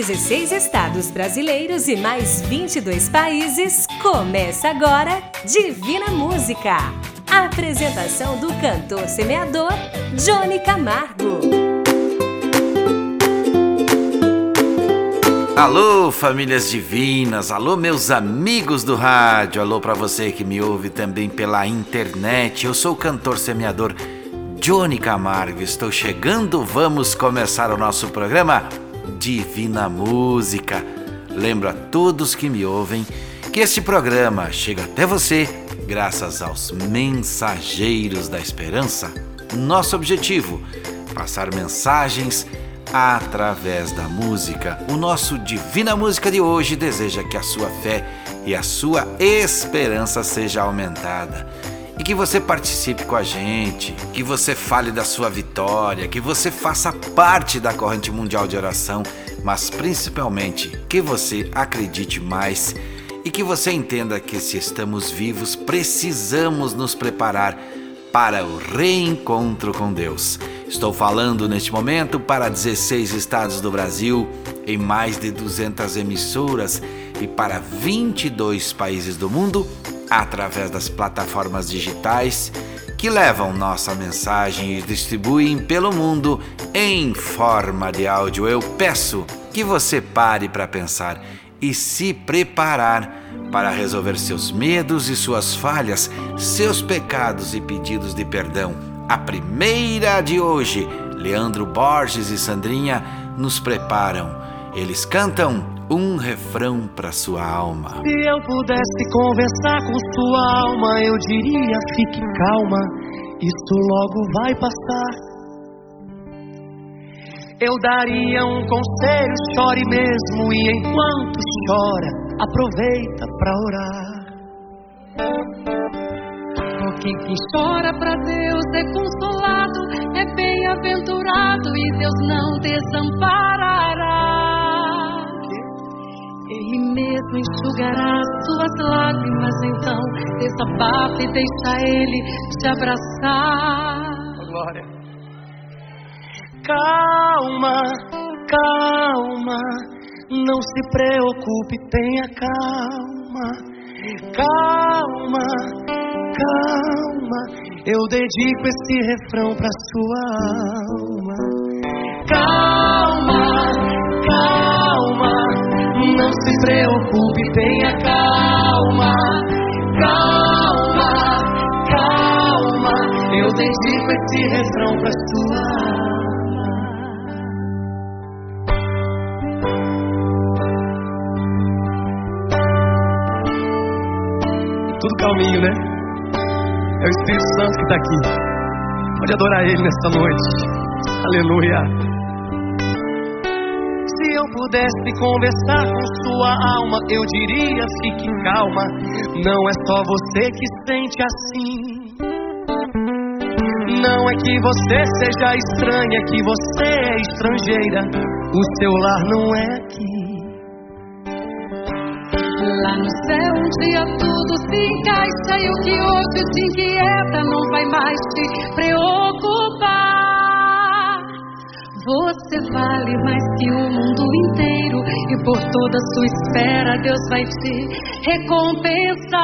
16 estados brasileiros e mais 22 países, começa agora Divina Música. A apresentação do cantor semeador Johnny Camargo. Alô, famílias divinas, alô, meus amigos do rádio, alô para você que me ouve também pela internet. Eu sou o cantor semeador Johnny Camargo. Estou chegando, vamos começar o nosso programa Divina Música. Lembro a todos que me ouvem que este programa chega até você graças aos mensageiros da esperança. Nosso objetivo: passar mensagens através da música. O nosso Divina Música de hoje deseja que a sua fé e a sua esperança seja aumentada e que você participe com a gente, que você fale da sua vitória, que você faça parte da corrente mundial de oração, mas principalmente que você acredite mais e que você entenda que se estamos vivos, precisamos nos preparar para o reencontro com Deus. Estou falando neste momento para 16 estados do Brasil, em mais de 200 emissoras e para 22 países do mundo através das plataformas digitais que levam nossa mensagem e distribuem pelo mundo em forma de áudio. Eu peço que você pare para pensar e se preparar para resolver seus medos e suas falhas, seus pecados e pedidos de perdão. A primeira de hoje, Leandro Borges e Sandrinha nos preparam. Eles cantam um refrão para sua alma. Se eu pudesse conversar com sua alma, eu diria: fique calma, isso logo vai passar. Eu daria um conselho, chore mesmo, e enquanto chora, aproveita para orar. Porque quem chora para Deus é consolado, é bem-aventurado e Deus não desamparará. Ele mesmo enxugará suas lágrimas, então desabafe e deixa Ele te abraçar. Glória. Calma, calma, não se preocupe, tenha calma. Calma, calma, eu dedico esse refrão pra sua alma. Calma, calma não se preocupe, tenha calma, calma, calma. Eu dedico esse refrão pra sua alma. Tudo calminho, né? É o Espírito Santo que está aqui. Pode adorar Ele nesta noite. Aleluia pudesse conversar com sua alma, eu diria: fique calma. Não é só você que sente assim. Não é que você seja estranha, é que você é estrangeira. O seu lar não é aqui. Lá no céu um dia tudo se encaixa e o que hoje te inquieta não vai mais te preocupar. Você vale mais que o mundo inteiro e por toda sua espera Deus vai te recompensar.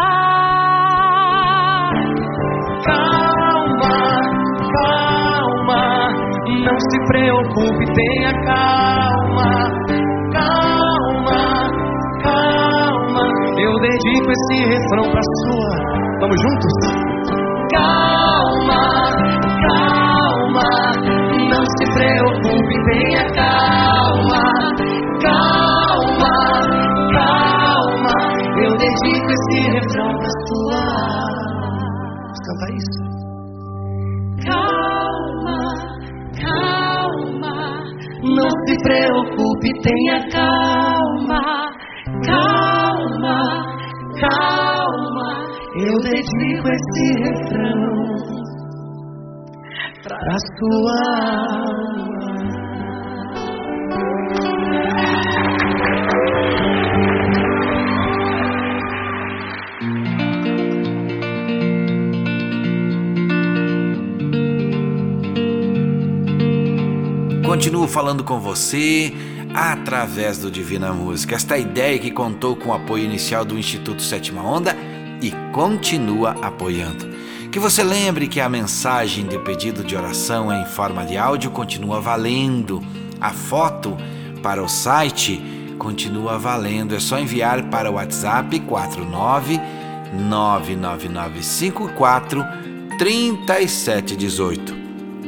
Calma, calma, não se preocupe, tenha calma. Calma, calma, eu dedico esse refrão pra sua. Vamos juntos? Calma, tenha calma, calma, calma. Eu dedico esse refrão pra sua. Canta isso. Calma, calma. Não se preocupe, tenha calma, calma, calma. Eu dedico esse refrão para sua alma. Continuo falando com você através do Divina Música. Esta ideia que contou com o apoio inicial do Instituto Sétima Onda e continua apoiando. Que você lembre que a mensagem de pedido de oração em forma de áudio continua valendo. A foto para o site continua valendo. É só enviar para o WhatsApp 49 99954 3718.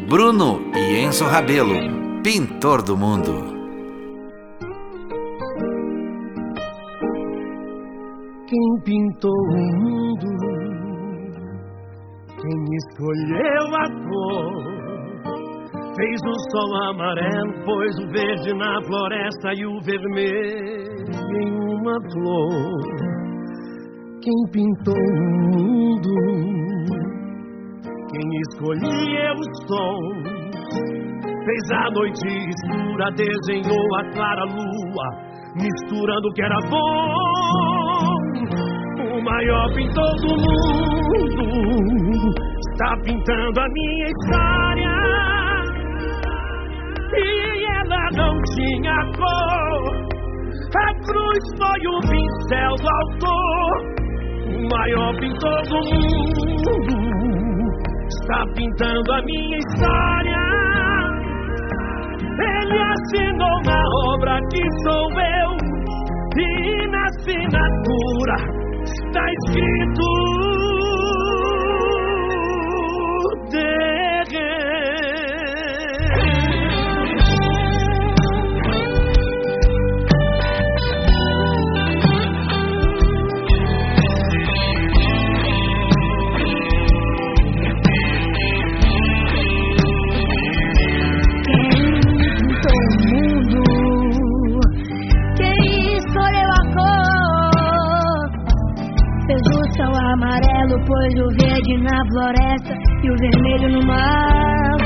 Bruno e Enzo Rabelo, pintor do mundo. Quem pintou o mundo, quem escolheu a cor Fez o sol amarelo, pôs o verde na floresta e o vermelho em uma flor. Quem pintou o mundo, quem escolheu o sol, fez a noite escura, desenhou a clara lua, misturando o que era bom. O maior pintor do mundo está pintando a minha história e ela não tinha cor. A cruz foi o pincel do autor, o maior pintor do mundo. Está pintando a minha história. Ele assinou na obra que sou eu, e na assinatura está escrito. Pôs o verde na floresta e o vermelho no mar.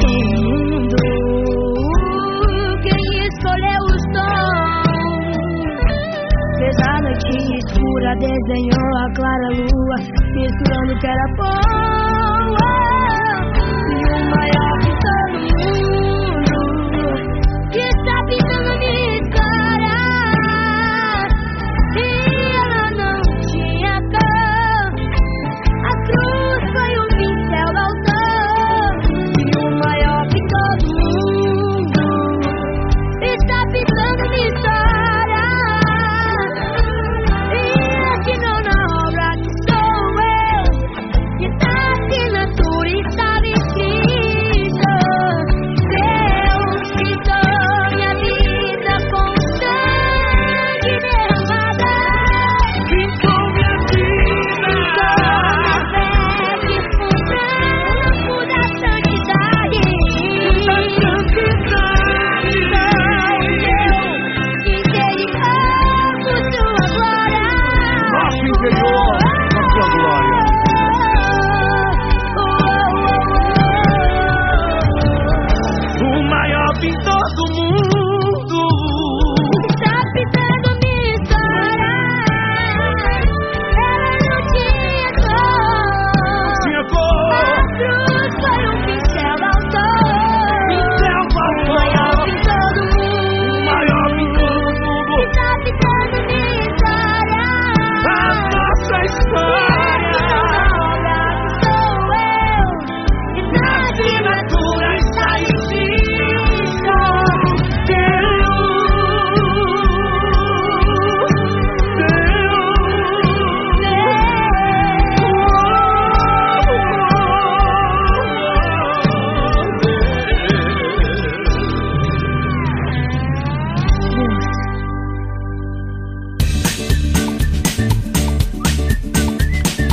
Quem mundo, quem escolheu os tons, fez a noite escura, desenhou a clara lua, misturando que era bom. E o maior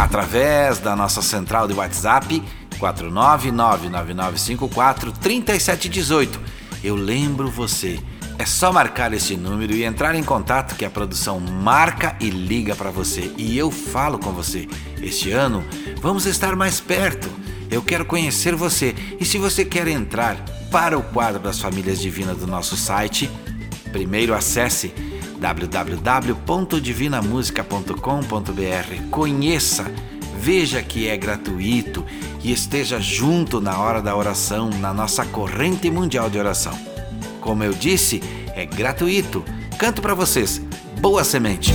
através da nossa central de WhatsApp 49999543718. Eu lembro você. É só marcar esse número e entrar em contato que a produção marca e liga para você e eu falo com você. Este ano vamos estar mais perto. Eu quero conhecer você e se você quer entrar para o quadro das famílias divinas do nosso site, primeiro acesse www.divinamusica.com.br. Conheça, veja que é gratuito e esteja junto na hora da oração, na nossa corrente mundial de oração. Como eu disse, é gratuito. Canto para vocês. Boa semente.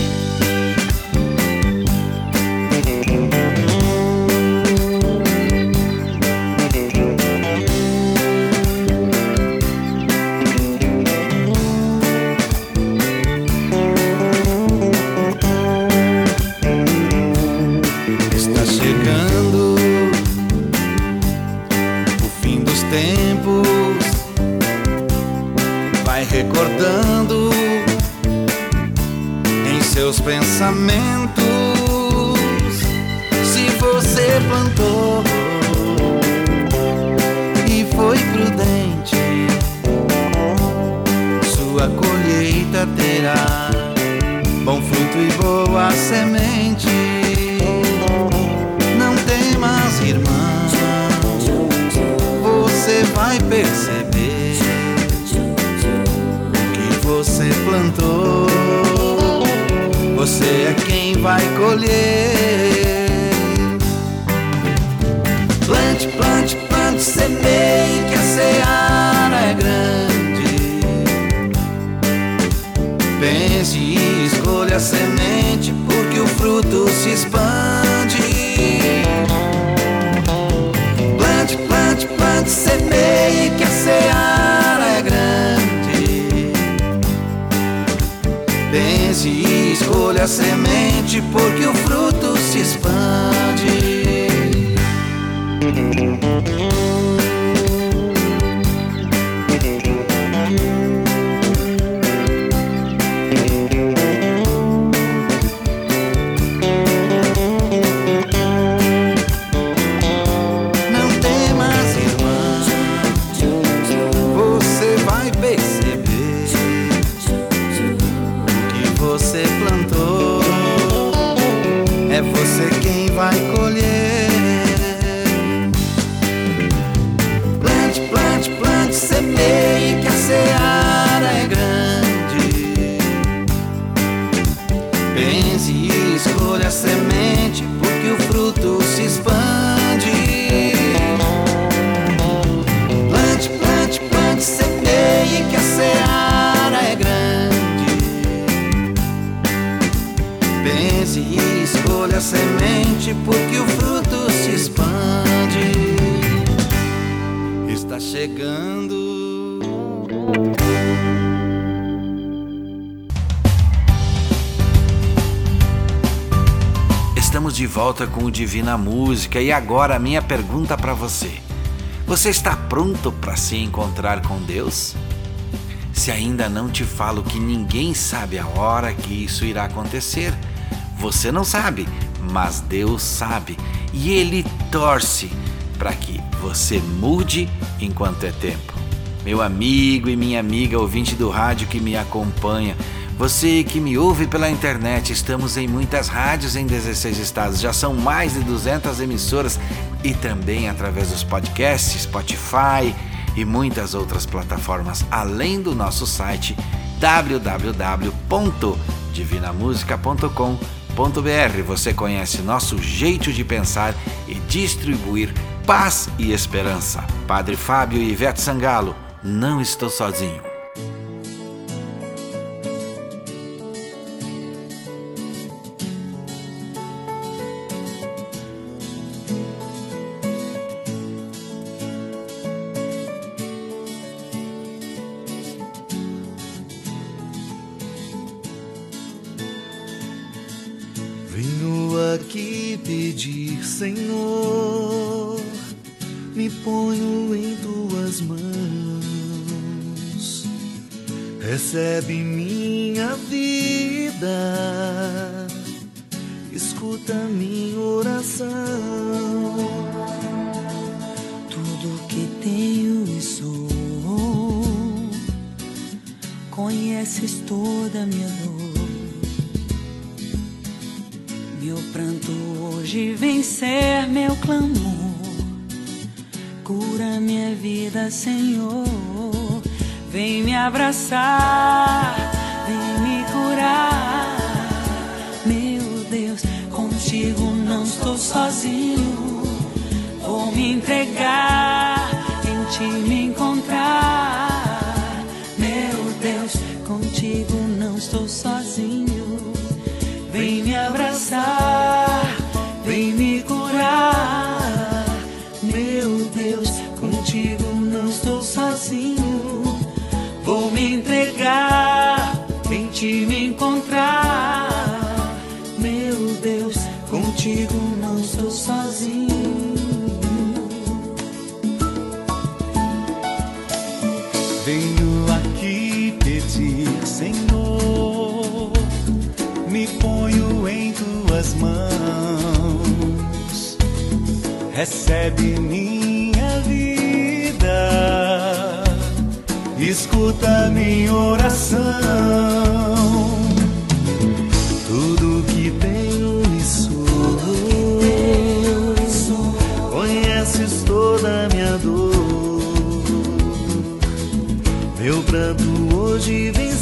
vai perceber o que você plantou. Você é quem vai colher. Plante, plante, plante, semeie que a seara é grande. Pense e escolha a semente porque o fruto se expande. Plante, plante, plante, semeie. a semente, porque o fruto se expande. Volta com o Divina Música e agora a minha pergunta para você. Você está pronto para se encontrar com Deus? Se ainda não te falo que ninguém sabe a hora que isso irá acontecer, você não sabe, mas Deus sabe e Ele torce para que você mude enquanto é tempo. Meu amigo e minha amiga ouvinte do rádio que me acompanha, você que me ouve pela internet, estamos em muitas rádios em 16 estados, já são mais de 200 emissoras e também através dos podcasts, Spotify e muitas outras plataformas, além do nosso site www.divinamusica.com.br. Você conhece nosso jeito de pensar e distribuir paz e esperança. Padre Fábio e Ivete Sangalo, não estou sozinho. e pedir, Senhor, me ponho em tuas mãos. Recebe minha vida, escuta minha oração. Tudo que tenho e sou, conheces toda minha dor pranto hoje vencer meu clamor. Cura minha vida, Senhor. Vem me abraçar, vem me curar. Meu Deus, contigo não estou sozinho. Vou me entregar, em ti me encontrar. Meu Deus, contigo não estou sozinho. Vem abraçar, vem me curar. Meu Deus, contigo não estou sozinho. Vou me entregar, em ti me encontrar. Meu Deus, contigo mãos. Recebe minha vida, escuta minha oração. Tudo que tenho e sou, conheces toda minha dor. Meu pranto hoje vem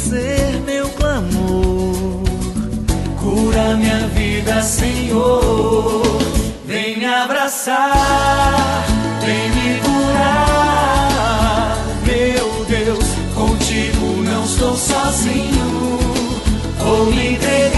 Cura minha vida, Senhor. Vem me abraçar, vem me curar. Meu Deus, contigo não estou sozinho. Vou me entregar,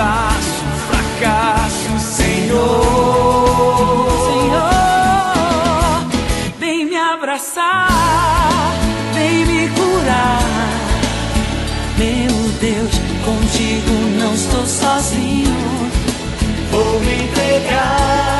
cansaço, fracasso, Senhor. Senhor, vem me abraçar, vem me curar. Meu Deus, contigo não estou sozinho. Vou me entregar,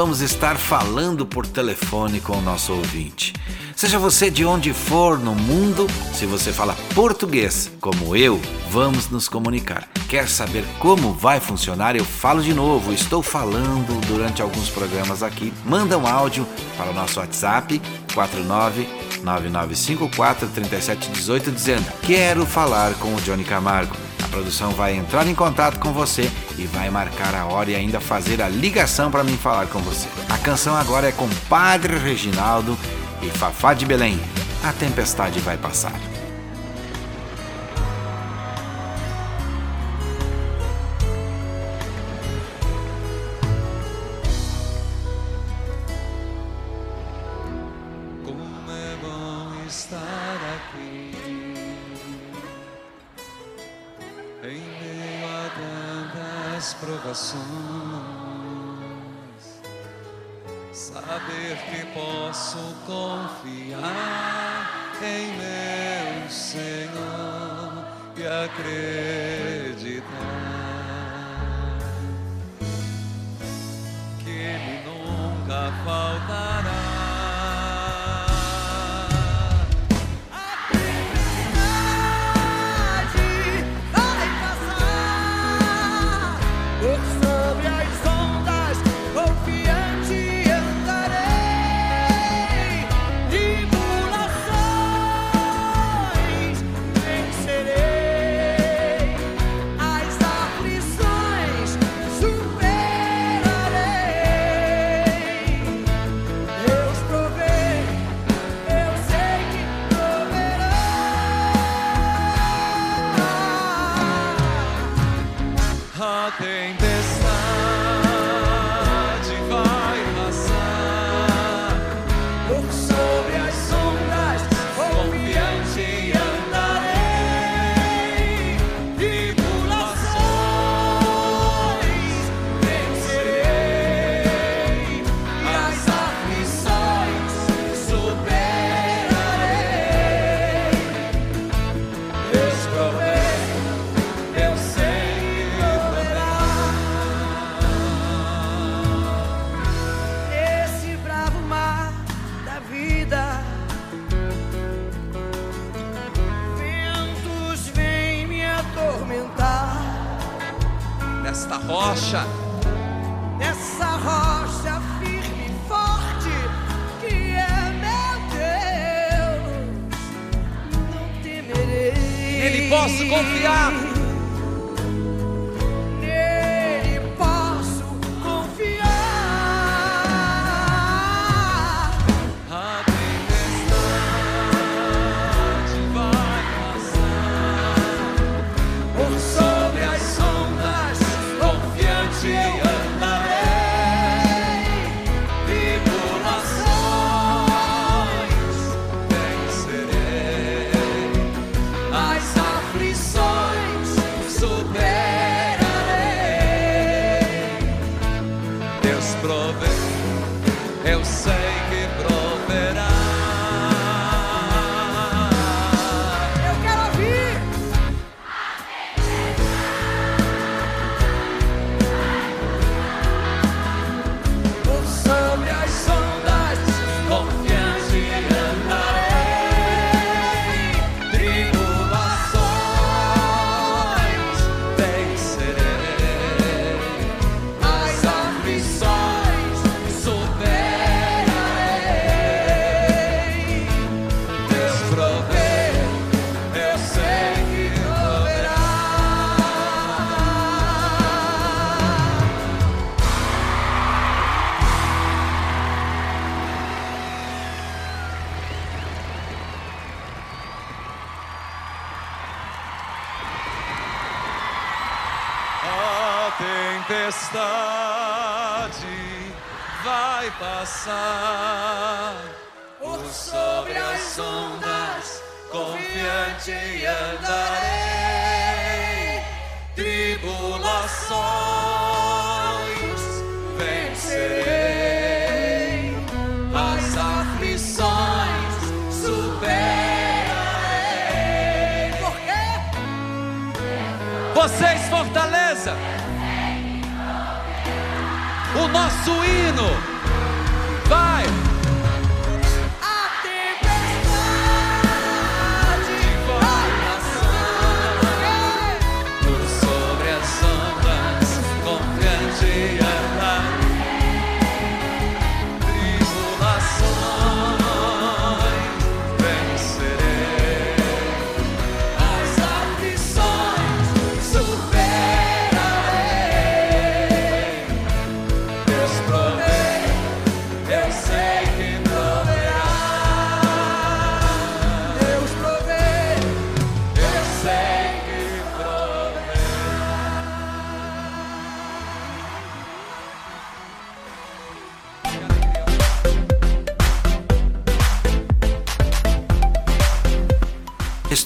vamos estar falando por telefone com o nosso ouvinte. Seja você de onde for no mundo, se você fala português como eu, vamos nos comunicar. Quer saber como vai funcionar? Eu falo de novo, estou falando durante alguns programas aqui. Manda um áudio para o nosso WhatsApp 49999543718 dizendo: "Quero falar com o Johnny Camargo". A produção vai entrar em contato com você e vai marcar a hora e ainda fazer a ligação para mim falar com você. A canção agora é com Padre Reginaldo e Fafá de Belém. A tempestade vai passar. Rocha. Nessa rocha firme e forte que é meu Deus, não temerei. Nele posso confiar.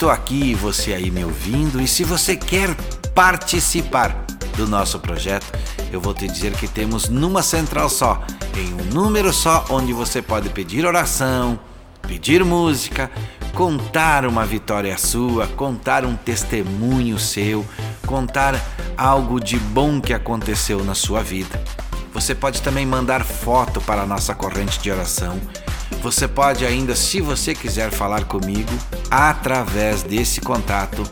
Estou aqui, você aí me ouvindo, e se você quer participar do nosso projeto, eu vou te dizer que temos numa central só, em um número só, onde você pode pedir oração, pedir música, contar uma vitória sua, contar um testemunho seu, contar algo de bom que aconteceu na sua vida. Você pode também mandar foto para a nossa corrente de oração. Você pode ainda, se você quiser falar comigo, através desse contato.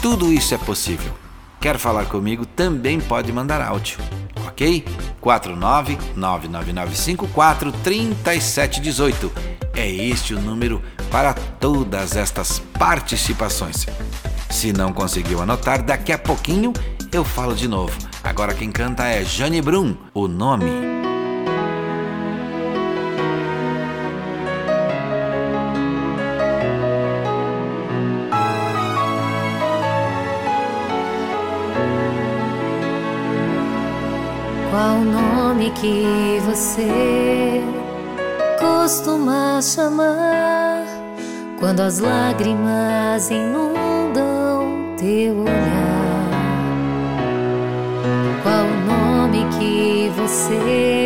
Tudo isso é possível. Quer falar comigo? Também pode mandar áudio, ok? 49999543718. É este o número para todas estas participações. Se não conseguiu anotar, daqui a pouquinho eu falo de novo. Agora quem canta é Jane Brum, o nome. Nome que você costuma chamar quando as lágrimas inundam teu olhar? Qual o nome que você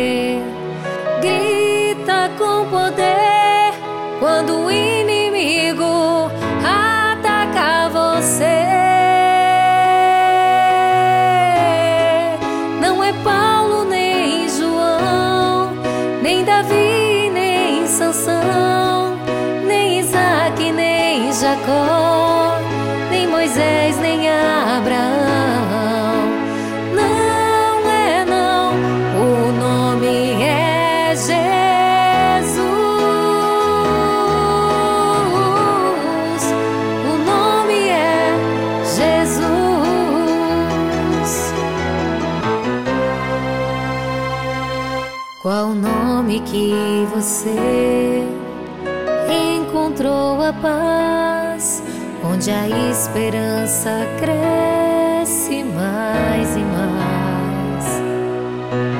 esperança cresce mais e mais.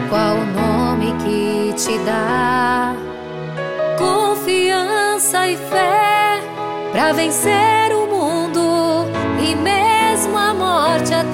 Qual o nome que te dá confiança e fé para vencer o mundo e mesmo a morte até?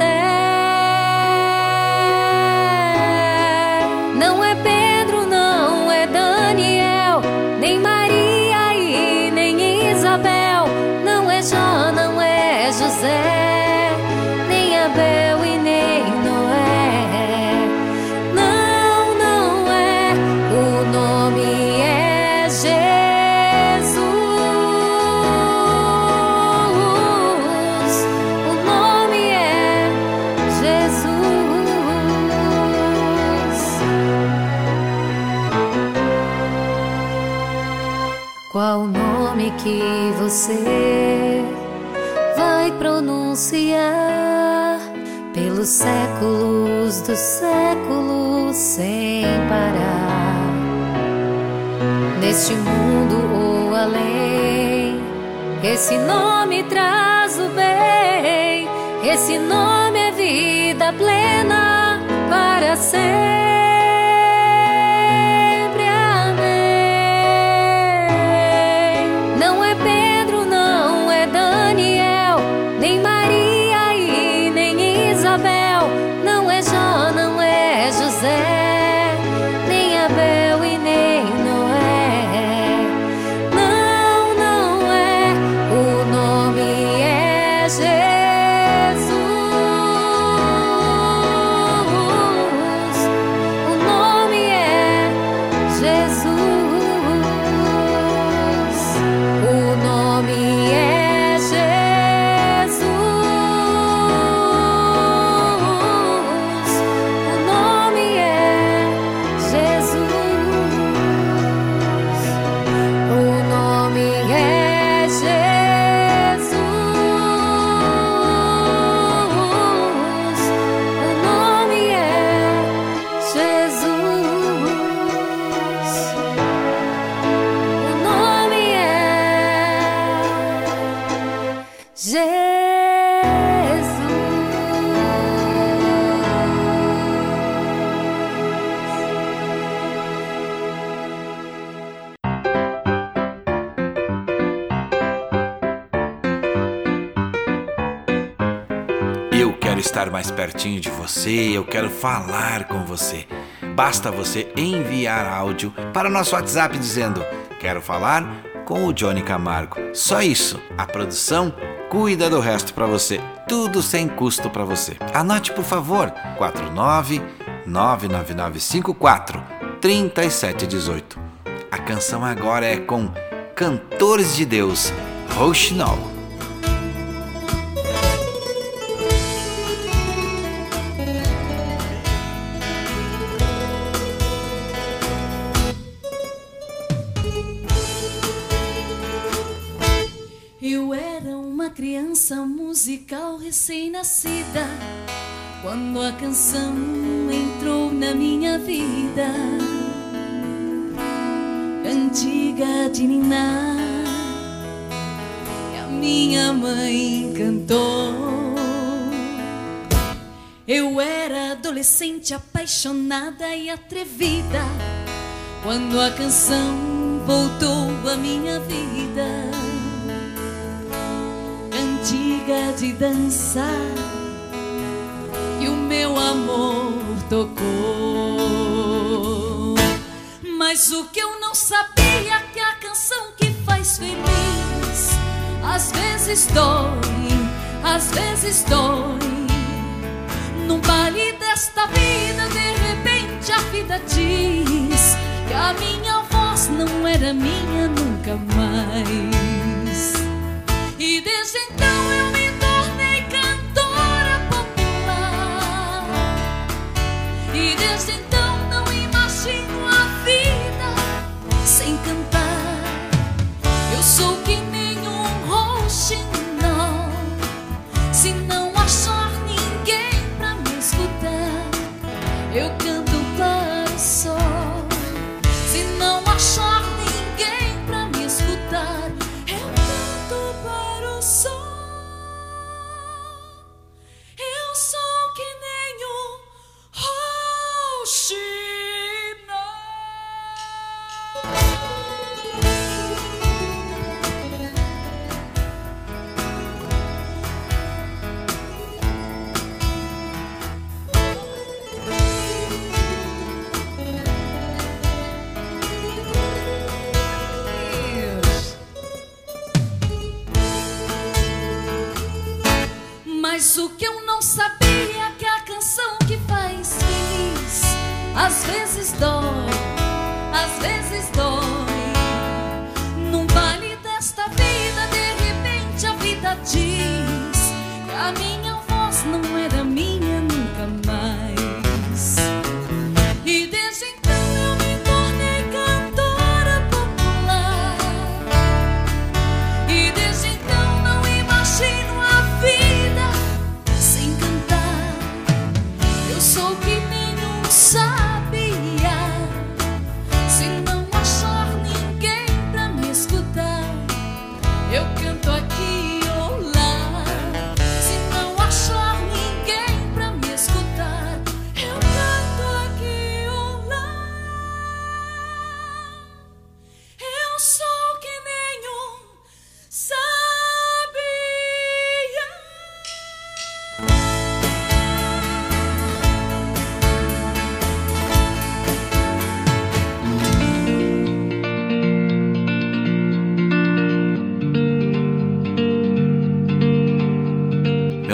Séculos sem parar? Neste mundo ou além, esse nome traz o bem, esse nome é vida plena para sempre. Mais pertinho de você, eu quero falar com você. Basta você enviar áudio para o nosso WhatsApp dizendo: Quero falar com o Johnny Camargo. Só isso. A produção cuida do resto para você. Tudo sem custo para você. Anote, por favor: 49 99954 3718. A canção agora é com Cantores de Deus, Rochinol. Eu era uma criança musical recém-nascida quando a canção entrou na minha vida. Cantiga de Niná que a minha mãe cantou. Eu era adolescente apaixonada e atrevida quando a canção voltou à minha vida cantiga de dançar que o meu amor tocou. Mas o que eu não sabia é que a canção que faz feliz às vezes dói, às vezes dói. Num baile desta vida, de repente a vida diz que a minha voz não era minha nunca mais. E desde então eu me tornei cantora popular. E desde então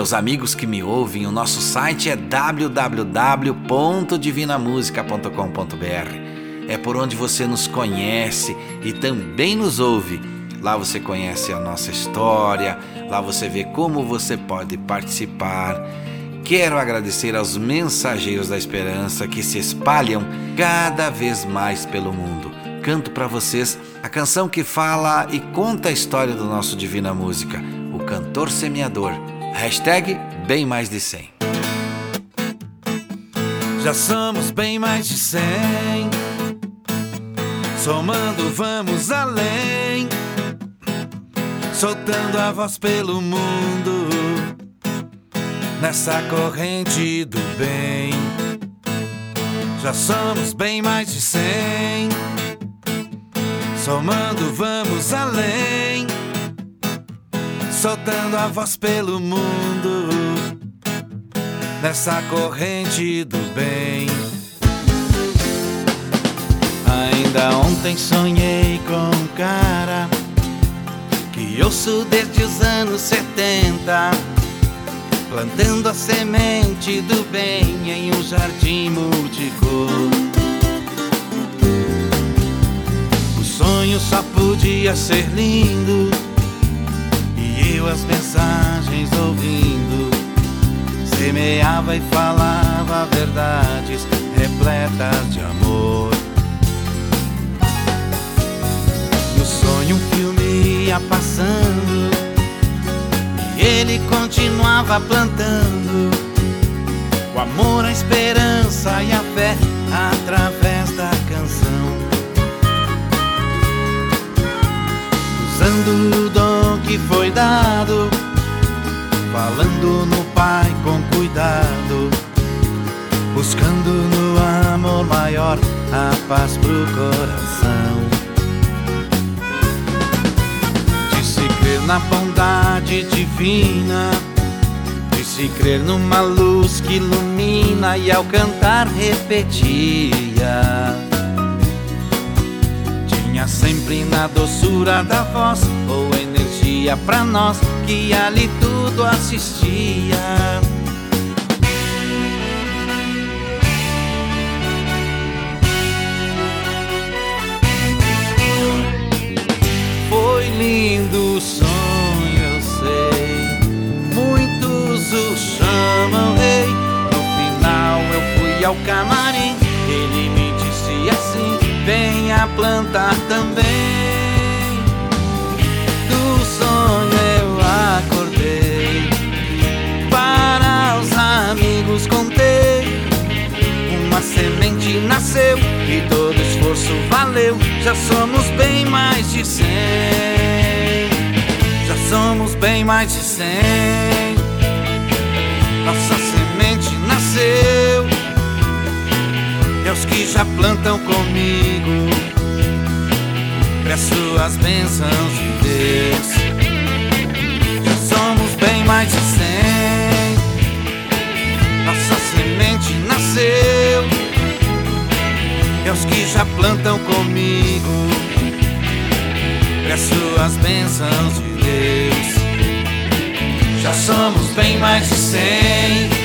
Meus amigos que me ouvem, o nosso site é www.divinamusica.com.br. É por onde você nos conhece e também nos ouve. Lá você conhece a nossa história, lá você vê como você pode participar. Quero agradecer aos mensageiros da esperança que se espalham cada vez mais pelo mundo. Canto para vocês a canção que fala e conta a história do nosso Divina Música, o cantor semeador. Hashtag bem mais de 100. Já somos bem mais de cem. Somando, vamos além. Soltando a voz pelo mundo. Nessa corrente do bem. Já somos bem mais de cem. Somando, vamos além. Soltando a voz pelo mundo nessa corrente do bem. Ainda ontem sonhei com um cara que ouço desde os anos 70, plantando a semente do bem em um jardim multicor. O sonho só podia ser lindo e eu as mensagens ouvindo semeava e falava verdades repletas de amor. No sonho um filme ia passando e ele continuava plantando o amor, a esperança e a fé através da canção. Usando o dom que foi dado falando no Pai com cuidado, buscando no amor maior a paz pro coração. Disse crer na bondade divina, disse crer numa luz que ilumina e ao cantar repetia. Sempre na doçura da voz ou energia pra nós que ali tudo assistia. Foi lindo o sonho, eu sei. Muitos o chamam rei. No final eu fui ao camarim. Ele me disse assim: venha plantar também. Do sonho eu acordei. Para os amigos contei. Uma semente nasceu e todo esforço valeu. Já somos bem mais de cem. Já somos bem mais de cem. Nossa semente nasceu. Aos que já plantam comigo, peço as bênçãos de Deus. Já somos bem mais de cem. Nossa semente nasceu. E aos que já plantam comigo, peço as bênçãos de Deus. Já somos bem mais de cem.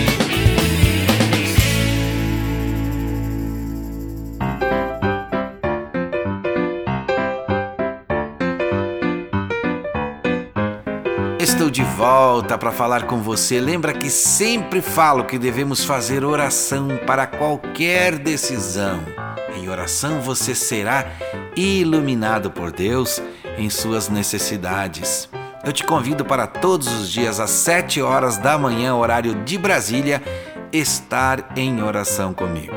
Volta para falar com você. Lembra que sempre falo que devemos fazer oração para qualquer decisão. Em oração você será iluminado por Deus em suas necessidades. Eu te convido para todos os dias às 7 horas da manhã, horário de Brasília, estar em oração comigo.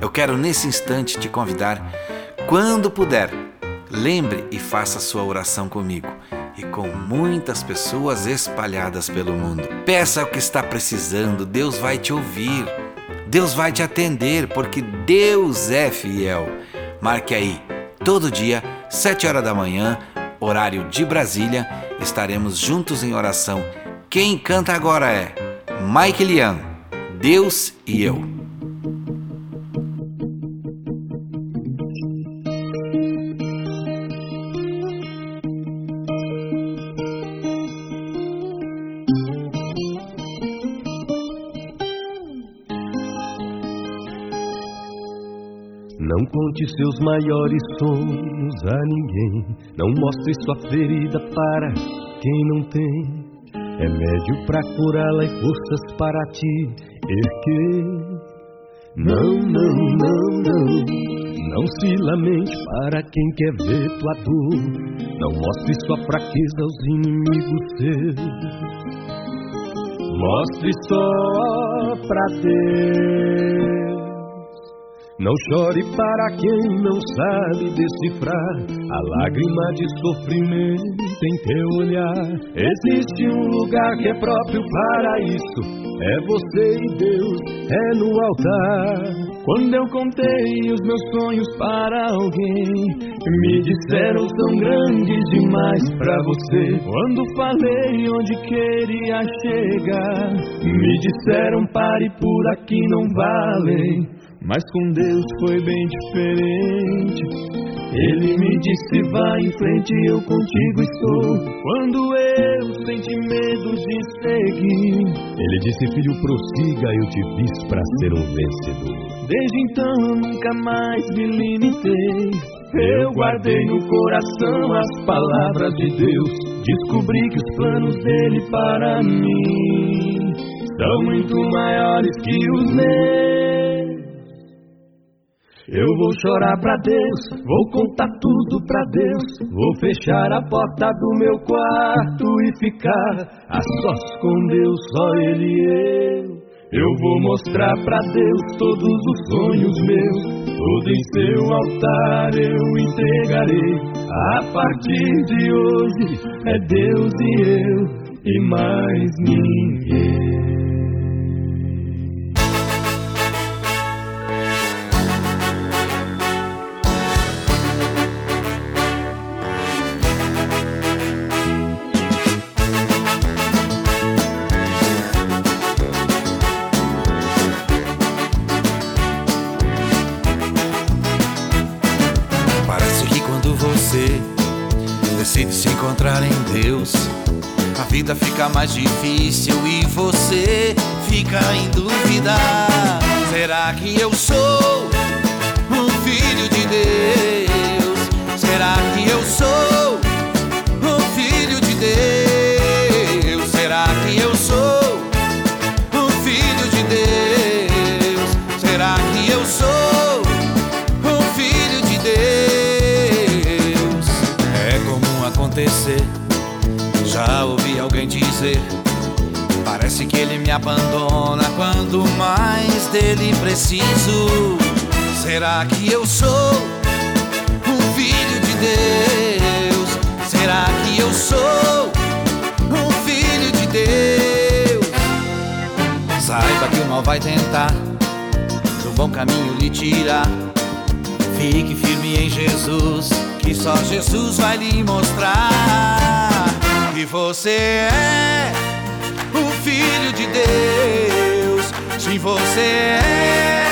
Eu quero nesse instante te convidar, quando puder, lembre e faça sua oração comigo e com muitas pessoas espalhadas pelo mundo. Peça o que está precisando, Deus vai te ouvir. Deus vai te atender, porque Deus é fiel. Marque aí, todo dia, 7 horas da manhã, horário de Brasília, estaremos juntos em oração. Quem canta agora é Mike Lian, Deus e eu. Conte seus maiores sonhos a ninguém. Não mostre sua ferida para quem não tem. Remédio pra curá-la e forças para te erguer. Não, não, não, não. Não se lamente para quem quer ver tua dor. Não mostre sua fraqueza aos inimigos seus. Mostre só pra Deus. Não chore para quem não sabe decifrar a lágrima de sofrimento em teu olhar. Existe um lugar que é próprio para isso. É você e Deus, é no altar. Quando eu contei os meus sonhos para alguém, me disseram são grandes demais para você. Quando falei onde queria chegar, me disseram pare por aqui não vale. Mas com Deus foi bem diferente. Ele me disse: vá em frente, eu contigo estou. Quando eu senti medo de seguir, ele disse: filho, prossiga, eu te fiz para ser um vencedor. Desde então eu nunca mais me limitei. Eu guardei no coração as palavras de Deus. Descobri que os planos dele para mim são muito maiores que os meus. Eu vou chorar pra Deus, vou contar tudo pra Deus. Vou fechar a porta do meu quarto e ficar a sós com Deus, só Ele e eu. Eu vou mostrar pra Deus todos os sonhos meus. Tudo em seu altar eu entregarei. A partir de hoje é Deus e eu e mais ninguém. Encontrar em Deus, a vida fica mais difícil e você fica em dúvida. Será que eu sou um filho de Deus? Abandona quando mais dele preciso. Será que eu sou um filho de Deus? Será que eu sou um filho de Deus? Saiba que o mal vai tentar do bom caminho lhe tirar. Fique firme em Jesus, que só Jesus vai lhe mostrar que você é filho de Deus. Sim, você é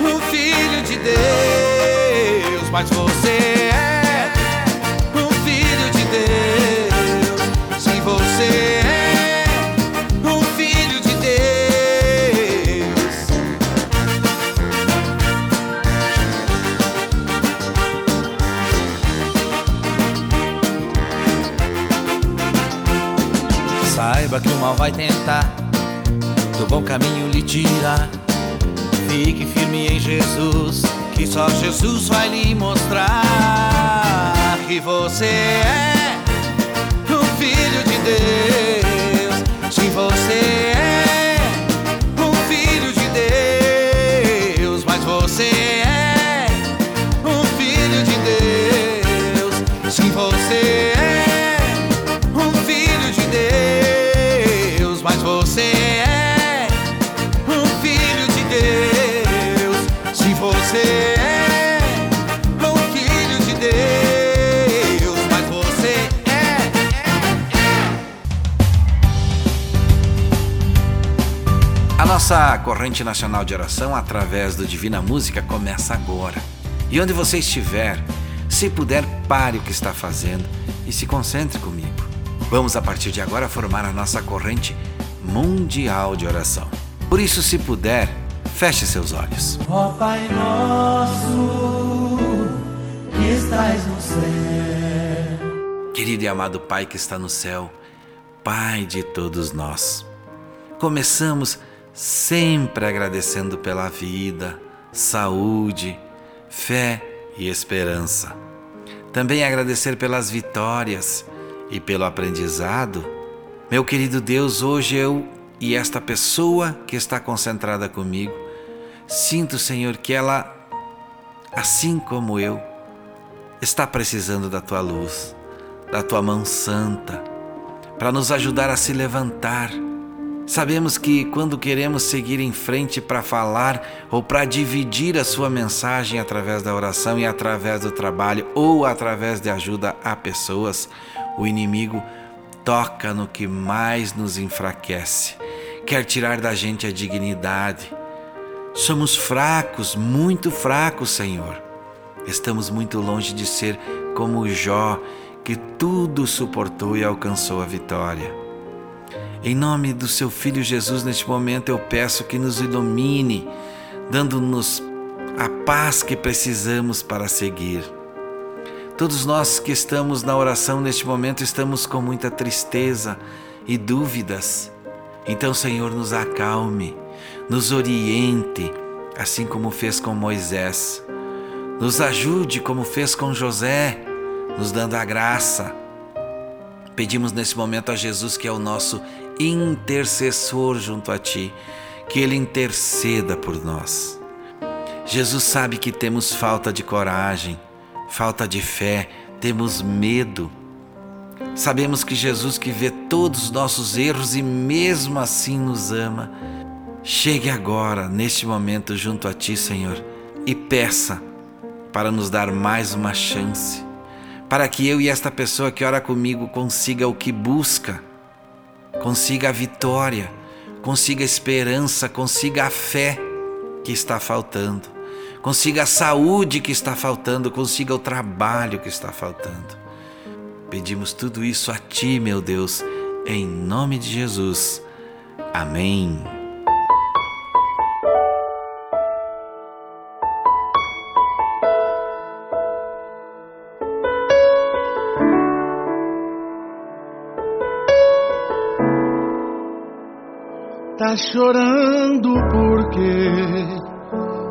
o filho de Deus, mas você é o filho de Deus. Sim, você é Saiba que o mal vai tentar do bom caminho lhe tirar. Fique firme em Jesus, que só Jesus vai lhe mostrar que você é o filho de Deus. Sim, nossa corrente nacional de oração através do Divina Música começa agora. E onde você estiver, se puder, pare o que está fazendo e se concentre comigo. Vamos a partir de agora formar a nossa corrente mundial de oração. Por isso, se puder, feche seus olhos. Ó Pai nosso, que estás no céu. Querido e amado Pai que está no céu, Pai de todos nós. Começamos sempre agradecendo pela vida, saúde, fé e esperança. Também agradecer pelas vitórias e pelo aprendizado. Meu querido Deus, hoje eu e esta pessoa que está concentrada comigo, sinto, Senhor, que ela, assim como eu, está precisando da tua luz, da tua mão santa, para nos ajudar a se levantar. Sabemos que quando queremos seguir em frente para falar ou para dividir a sua mensagem através da oração e através do trabalho ou através de ajuda a pessoas, o inimigo toca no que mais nos enfraquece, quer tirar da gente a dignidade. Somos fracos, muito fracos, Senhor. Estamos muito longe de ser como Jó, que tudo suportou e alcançou a vitória. Em nome do seu Filho Jesus, neste momento eu peço que nos ilumine, dando-nos a paz que precisamos para seguir. Todos nós que estamos na oração neste momento estamos com muita tristeza e dúvidas. Então, Senhor, nos acalme, nos oriente, assim como fez com Moisés. Nos ajude como fez com José, nos dando a graça. Pedimos nesse momento a Jesus, que é o nosso intercessor junto a Ti, que Ele interceda por nós. Jesus sabe que temos falta de coragem, falta de fé, temos medo. Sabemos que Jesus, que vê todos os nossos erros e mesmo assim nos ama, chegue agora, neste momento, junto a Ti, Senhor, e peça para nos dar mais uma chance, para que eu e esta pessoa que ora comigo consiga o que busca, consiga a vitória, consiga a esperança, consiga a fé que está faltando, consiga a saúde que está faltando, consiga o trabalho que está faltando. Pedimos tudo isso a Ti, meu Deus, em nome de Jesus. Amém. Tá chorando porque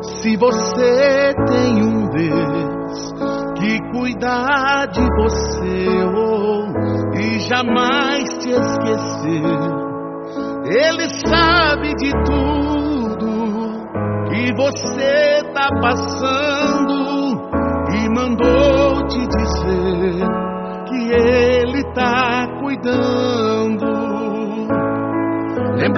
se você tem um Deus que cuidar de você oh, e jamais te esquecer, Ele sabe de tudo que você tá passando e mandou te dizer que Ele tá cuidando.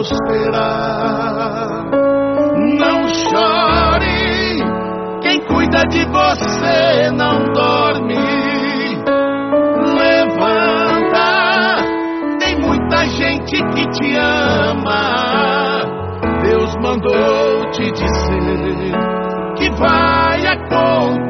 prosperar. Não chore, quem cuida de você não dorme. Levanta, tem muita gente que te ama. Deus mandou te dizer que vai acontecer.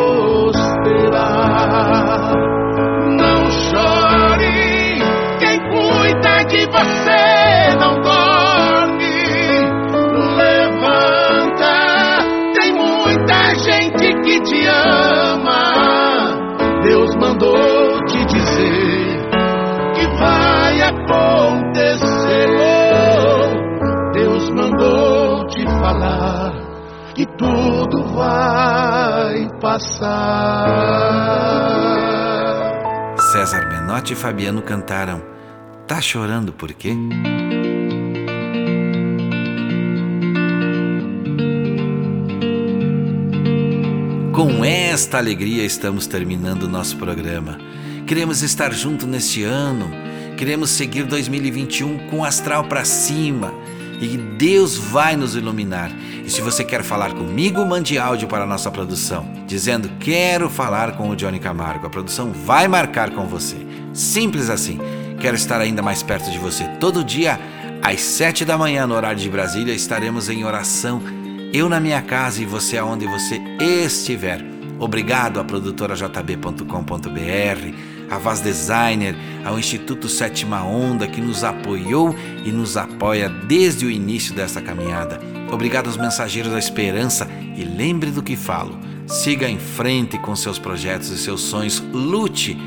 Que tudo vai passar. César Menotti e Fabiano cantaram Tá chorando por quê? Com esta alegria estamos terminando o nosso programa. Queremos estar junto neste ano, queremos seguir 2021 com astral para cima e Deus vai nos iluminar. E se você quer falar comigo, mande áudio para a nossa produção, dizendo quero falar com o Johnny Camargo. A produção vai marcar com você. Simples assim. Quero estar ainda mais perto de você. Todo dia, às sete da manhã, no horário de Brasília, estaremos em oração. Eu na minha casa e você aonde você estiver. Obrigado à produtora jb.com.br, a Vaz Designer, ao Instituto Sétima Onda que nos apoiou e nos apoia desde o início dessa caminhada. Obrigado aos mensageiros da esperança e lembre do que falo. Siga em frente com seus projetos e seus sonhos, lute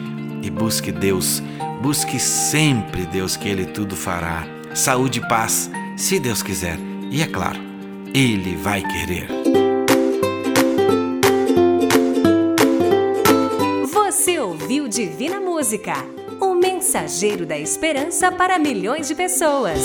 e busque Deus. Busque sempre Deus, que Ele tudo fará. Saúde e paz, se Deus quiser. E é claro, Ele vai querer. Você ouviu Divina Música, o mensageiro da esperança para milhões de pessoas.